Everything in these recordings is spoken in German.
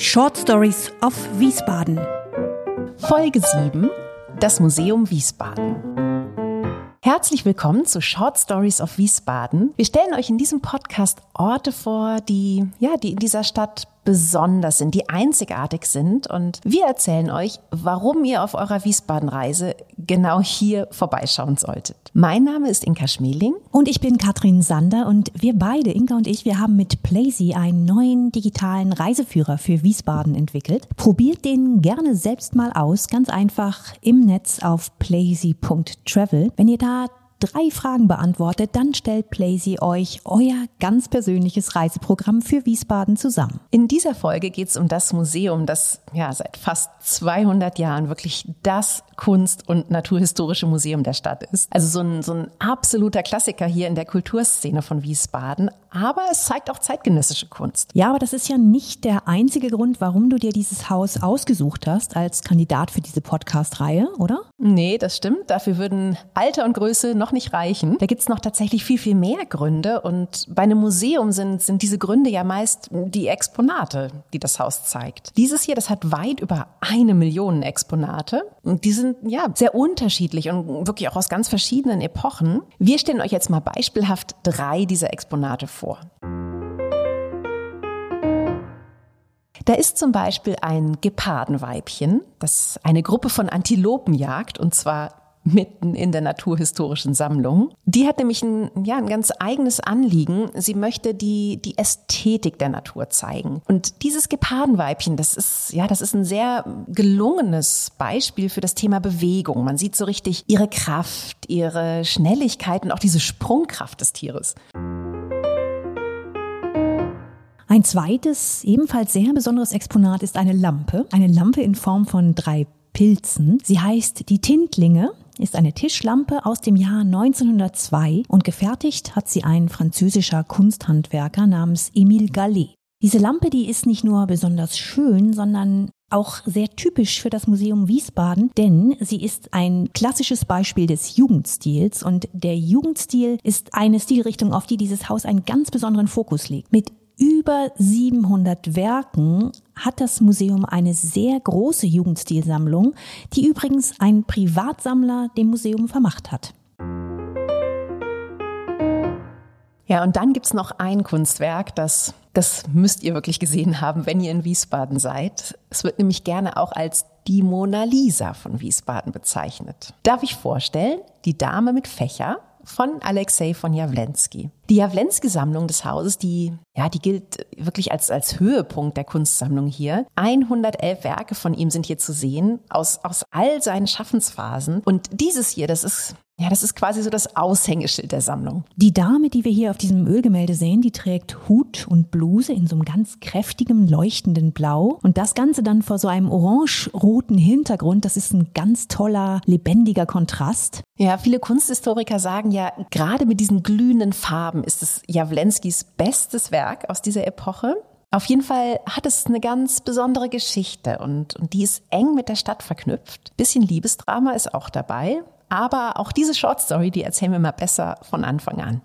Short Stories of Wiesbaden. Folge 7 Das Museum Wiesbaden. Herzlich willkommen zu Short Stories of Wiesbaden. Wir stellen euch in diesem Podcast Orte vor, die, ja, die in dieser Stadt besonders sind, die einzigartig sind. Und wir erzählen euch, warum ihr auf eurer Wiesbaden-Reise genau hier vorbeischauen solltet. Mein Name ist Inka Schmeling. Und ich bin Katrin Sander und wir beide, Inka und ich, wir haben mit Plazy einen neuen digitalen Reiseführer für Wiesbaden entwickelt. Probiert den gerne selbst mal aus, ganz einfach im Netz auf plazy.travel. Wenn ihr da drei Fragen beantwortet, dann stellt Plazy euch euer ganz persönliches Reiseprogramm für Wiesbaden zusammen. In dieser Folge geht es um das Museum, das ja seit fast 200 Jahren wirklich das Kunst- und Naturhistorische Museum der Stadt ist. Also so ein, so ein absoluter Klassiker hier in der Kulturszene von Wiesbaden. Aber es zeigt auch zeitgenössische Kunst. Ja, aber das ist ja nicht der einzige Grund, warum du dir dieses Haus ausgesucht hast als Kandidat für diese Podcast-Reihe, oder? Nee, das stimmt. Dafür würden Alter und Größe noch nicht reichen. Da gibt's noch tatsächlich viel, viel mehr Gründe. Und bei einem Museum sind, sind diese Gründe ja meist die Exponate, die das Haus zeigt. Dieses hier, das hat weit über eine Million Exponate. Und die sind ja sehr unterschiedlich und wirklich auch aus ganz verschiedenen Epochen. Wir stellen euch jetzt mal beispielhaft drei dieser Exponate vor. Da ist zum Beispiel ein Gepardenweibchen, das eine Gruppe von Antilopen jagt, und zwar mitten in der Naturhistorischen Sammlung. Die hat nämlich ein, ja, ein ganz eigenes Anliegen. Sie möchte die, die Ästhetik der Natur zeigen. Und dieses Gepardenweibchen, das ist, ja, das ist ein sehr gelungenes Beispiel für das Thema Bewegung. Man sieht so richtig ihre Kraft, ihre Schnelligkeit und auch diese Sprungkraft des Tieres. Ein zweites, ebenfalls sehr besonderes Exponat ist eine Lampe. Eine Lampe in Form von drei Pilzen. Sie heißt die Tintlinge ist eine Tischlampe aus dem Jahr 1902 und gefertigt hat sie ein französischer Kunsthandwerker namens Émile Gallet. Diese Lampe, die ist nicht nur besonders schön, sondern auch sehr typisch für das Museum Wiesbaden, denn sie ist ein klassisches Beispiel des Jugendstils und der Jugendstil ist eine Stilrichtung, auf die dieses Haus einen ganz besonderen Fokus legt. Mit über 700 Werken hat das Museum eine sehr große Jugendstilsammlung, die übrigens ein Privatsammler dem Museum vermacht hat. Ja, und dann gibt's noch ein Kunstwerk, das, das müsst ihr wirklich gesehen haben, wenn ihr in Wiesbaden seid. Es wird nämlich gerne auch als die Mona Lisa von Wiesbaden bezeichnet. Darf ich vorstellen? Die Dame mit Fächer von Alexei von Jawlensky. Die Jawlensky-Sammlung des Hauses, die, ja, die gilt wirklich als, als Höhepunkt der Kunstsammlung hier. 111 Werke von ihm sind hier zu sehen, aus, aus all seinen Schaffensphasen. Und dieses hier, das ist ja, das ist quasi so das Aushängeschild der Sammlung. Die Dame, die wir hier auf diesem Ölgemälde sehen, die trägt Hut und Bluse in so einem ganz kräftigen, leuchtenden Blau. Und das Ganze dann vor so einem orange-roten Hintergrund. Das ist ein ganz toller, lebendiger Kontrast. Ja, viele Kunsthistoriker sagen ja, gerade mit diesen glühenden Farben ist es Jawlenskis bestes Werk aus dieser Epoche. Auf jeden Fall hat es eine ganz besondere Geschichte und, und die ist eng mit der Stadt verknüpft. Bisschen Liebesdrama ist auch dabei. Aber auch diese Short Story, die erzählen wir mal besser von Anfang an.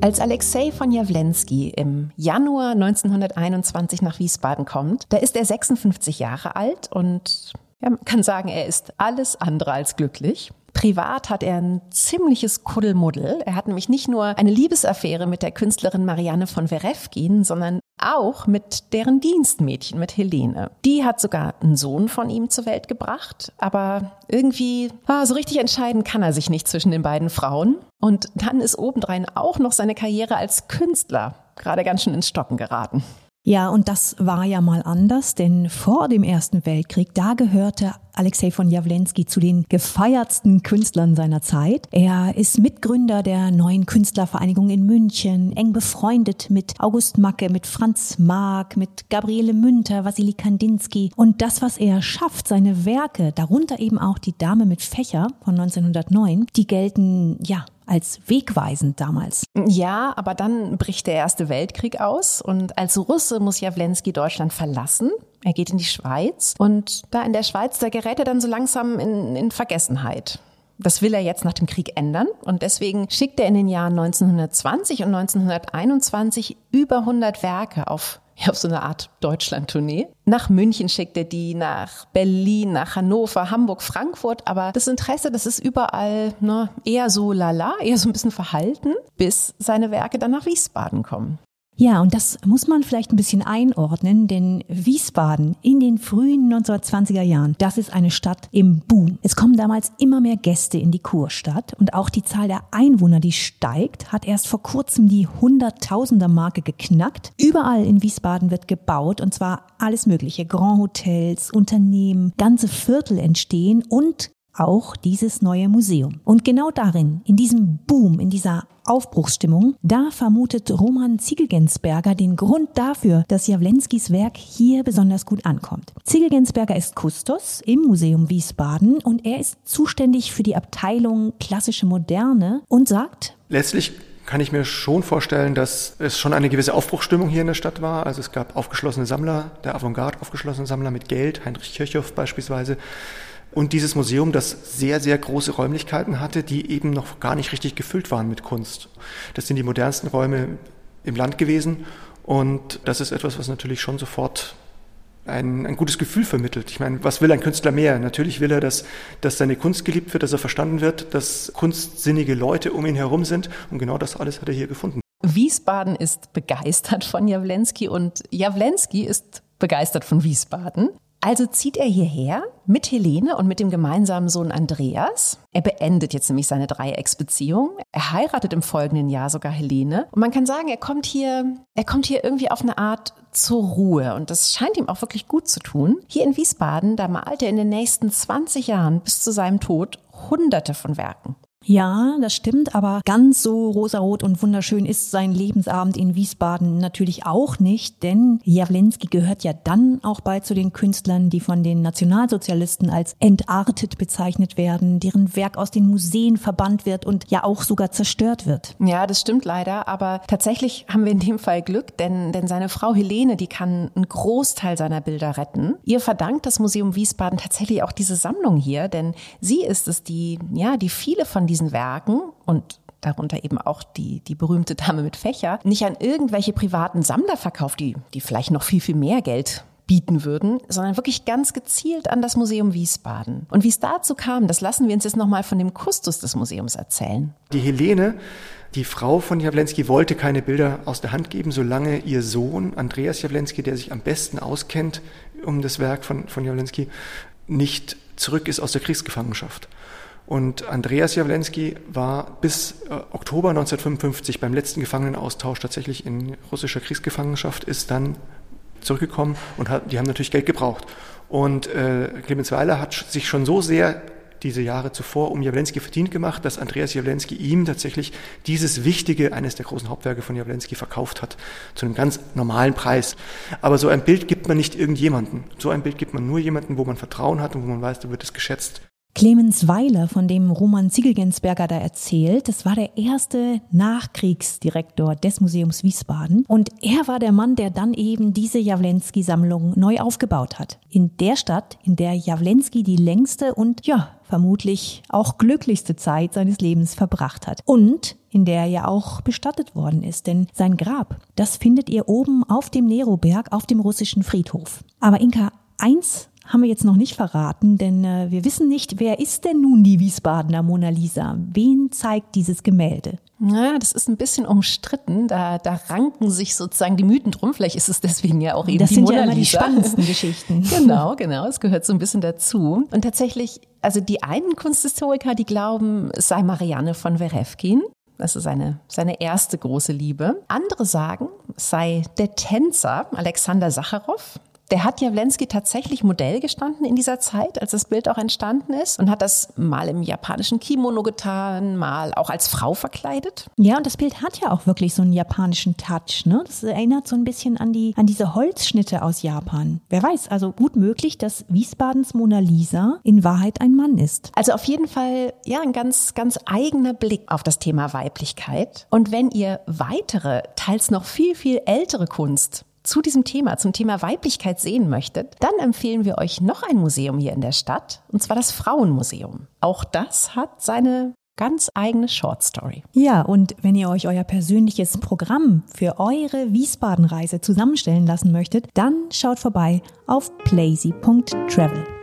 Als Alexei von Jawlensky im Januar 1921 nach Wiesbaden kommt, da ist er 56 Jahre alt und man kann sagen, er ist alles andere als glücklich. Privat hat er ein ziemliches Kuddelmuddel. Er hat nämlich nicht nur eine Liebesaffäre mit der Künstlerin Marianne von Werefkin, sondern auch mit deren Dienstmädchen, mit Helene. Die hat sogar einen Sohn von ihm zur Welt gebracht, aber irgendwie, ah, so richtig entscheiden kann er sich nicht zwischen den beiden Frauen. Und dann ist obendrein auch noch seine Karriere als Künstler gerade ganz schön ins Stocken geraten. Ja, und das war ja mal anders, denn vor dem Ersten Weltkrieg, da gehörte Alexei von Jawlensky zu den gefeiertsten Künstlern seiner Zeit. Er ist Mitgründer der neuen Künstlervereinigung in München, eng befreundet mit August Macke, mit Franz Mark, mit Gabriele Münter, Wassili Kandinsky. Und das, was er schafft, seine Werke, darunter eben auch die Dame mit Fächer von 1909, die gelten, ja, als wegweisend damals. Ja, aber dann bricht der Erste Weltkrieg aus und als Russe muss Jawlensky Deutschland verlassen. Er geht in die Schweiz und da in der Schweiz, da gerät er dann so langsam in, in Vergessenheit. Das will er jetzt nach dem Krieg ändern und deswegen schickt er in den Jahren 1920 und 1921 über 100 Werke auf ja, auf so eine Art Deutschland-Tournee. Nach München schickt er die, nach Berlin, nach Hannover, Hamburg, Frankfurt. Aber das Interesse, das ist überall ne, eher so lala, eher so ein bisschen verhalten, bis seine Werke dann nach Wiesbaden kommen. Ja, und das muss man vielleicht ein bisschen einordnen, denn Wiesbaden in den frühen 1920er Jahren, das ist eine Stadt im Boom. Es kommen damals immer mehr Gäste in die Kurstadt und auch die Zahl der Einwohner, die steigt, hat erst vor kurzem die Hunderttausender Marke geknackt. Überall in Wiesbaden wird gebaut und zwar alles mögliche. Grand Hotels, Unternehmen, ganze Viertel entstehen und auch dieses neue Museum. Und genau darin, in diesem Boom, in dieser Aufbruchsstimmung, da vermutet Roman Ziegelgensberger den Grund dafür, dass Jawlenskis Werk hier besonders gut ankommt. Ziegelgensberger ist Kustos im Museum Wiesbaden und er ist zuständig für die Abteilung klassische Moderne und sagt, Letztlich kann ich mir schon vorstellen, dass es schon eine gewisse Aufbruchsstimmung hier in der Stadt war. Also es gab aufgeschlossene Sammler, der Avantgarde aufgeschlossene Sammler mit Geld, Heinrich Kirchhoff beispielsweise, und dieses Museum, das sehr, sehr große Räumlichkeiten hatte, die eben noch gar nicht richtig gefüllt waren mit Kunst. Das sind die modernsten Räume im Land gewesen und das ist etwas, was natürlich schon sofort ein, ein gutes Gefühl vermittelt. Ich meine, was will ein Künstler mehr? Natürlich will er, dass, dass seine Kunst geliebt wird, dass er verstanden wird, dass kunstsinnige Leute um ihn herum sind und genau das alles hat er hier gefunden. Wiesbaden ist begeistert von Jawlensky und Jawlensky ist begeistert von Wiesbaden. Also zieht er hierher mit Helene und mit dem gemeinsamen Sohn Andreas. Er beendet jetzt nämlich seine Dreiecksbeziehung. Er heiratet im folgenden Jahr sogar Helene. Und man kann sagen, er kommt hier, er kommt hier irgendwie auf eine Art zur Ruhe. Und das scheint ihm auch wirklich gut zu tun. Hier in Wiesbaden, da malt er in den nächsten 20 Jahren bis zu seinem Tod hunderte von Werken. Ja, das stimmt, aber ganz so rosarot und wunderschön ist sein Lebensabend in Wiesbaden natürlich auch nicht, denn Jawlinski gehört ja dann auch bald zu den Künstlern, die von den Nationalsozialisten als entartet bezeichnet werden, deren Werk aus den Museen verbannt wird und ja auch sogar zerstört wird. Ja, das stimmt leider, aber tatsächlich haben wir in dem Fall Glück, denn, denn seine Frau Helene, die kann einen Großteil seiner Bilder retten. Ihr verdankt das Museum Wiesbaden tatsächlich auch diese Sammlung hier, denn sie ist es, die, ja, die viele von diesen Werken und darunter eben auch die, die berühmte Dame mit Fächer, nicht an irgendwelche privaten Sammler verkauft, die, die vielleicht noch viel, viel mehr Geld bieten würden, sondern wirklich ganz gezielt an das Museum Wiesbaden. Und wie es dazu kam, das lassen wir uns jetzt nochmal von dem Kustus des Museums erzählen. Die Helene, die Frau von Jawlensky, wollte keine Bilder aus der Hand geben, solange ihr Sohn Andreas Jawlensky, der sich am besten auskennt um das Werk von, von Jawlensky, nicht zurück ist aus der Kriegsgefangenschaft. Und Andreas Jawlensky war bis äh, Oktober 1955 beim letzten Gefangenenaustausch tatsächlich in russischer Kriegsgefangenschaft, ist dann zurückgekommen und hat, die haben natürlich Geld gebraucht. Und äh, Clemens Weiler hat sich schon so sehr diese Jahre zuvor um Jawlensky verdient gemacht, dass Andreas Jawlensky ihm tatsächlich dieses wichtige, eines der großen Hauptwerke von Jawlensky verkauft hat, zu einem ganz normalen Preis. Aber so ein Bild gibt man nicht irgendjemanden. So ein Bild gibt man nur jemanden, wo man Vertrauen hat und wo man weiß, da wird es geschätzt. Clemens Weiler, von dem Roman Ziegelgensberger da erzählt, das war der erste Nachkriegsdirektor des Museums Wiesbaden. Und er war der Mann, der dann eben diese Jawlensky-Sammlung neu aufgebaut hat. In der Stadt, in der Jawlensky die längste und ja, vermutlich auch glücklichste Zeit seines Lebens verbracht hat. Und in der er ja auch bestattet worden ist, denn sein Grab, das findet ihr oben auf dem Neroberg auf dem russischen Friedhof. Aber Inka, eins haben wir jetzt noch nicht verraten, denn äh, wir wissen nicht, wer ist denn nun die Wiesbadener Mona Lisa? Wen zeigt dieses Gemälde? Ja, das ist ein bisschen umstritten. Da, da ranken sich sozusagen die Mythen drum. Vielleicht ist es deswegen ja auch eben das die sind Mona ja immer Lisa. die spannendsten Geschichten. Genau, genau. Es gehört so ein bisschen dazu. Und tatsächlich, also die einen Kunsthistoriker, die glauben, es sei Marianne von Werefkin. Das ist seine, seine erste große Liebe. Andere sagen, es sei der Tänzer Alexander Sacharow. Der hat Jawlensky tatsächlich Modell gestanden in dieser Zeit, als das Bild auch entstanden ist und hat das mal im japanischen Kimono getan, mal auch als Frau verkleidet. Ja, und das Bild hat ja auch wirklich so einen japanischen Touch. Ne? Das erinnert so ein bisschen an, die, an diese Holzschnitte aus Japan. Wer weiß, also gut möglich, dass Wiesbadens Mona Lisa in Wahrheit ein Mann ist. Also auf jeden Fall, ja, ein ganz, ganz eigener Blick auf das Thema Weiblichkeit. Und wenn ihr weitere, teils noch viel, viel ältere Kunst zu diesem Thema, zum Thema Weiblichkeit sehen möchtet, dann empfehlen wir euch noch ein Museum hier in der Stadt, und zwar das Frauenmuseum. Auch das hat seine ganz eigene Short Story. Ja, und wenn ihr euch euer persönliches Programm für eure Wiesbaden-Reise zusammenstellen lassen möchtet, dann schaut vorbei auf plazy.travel.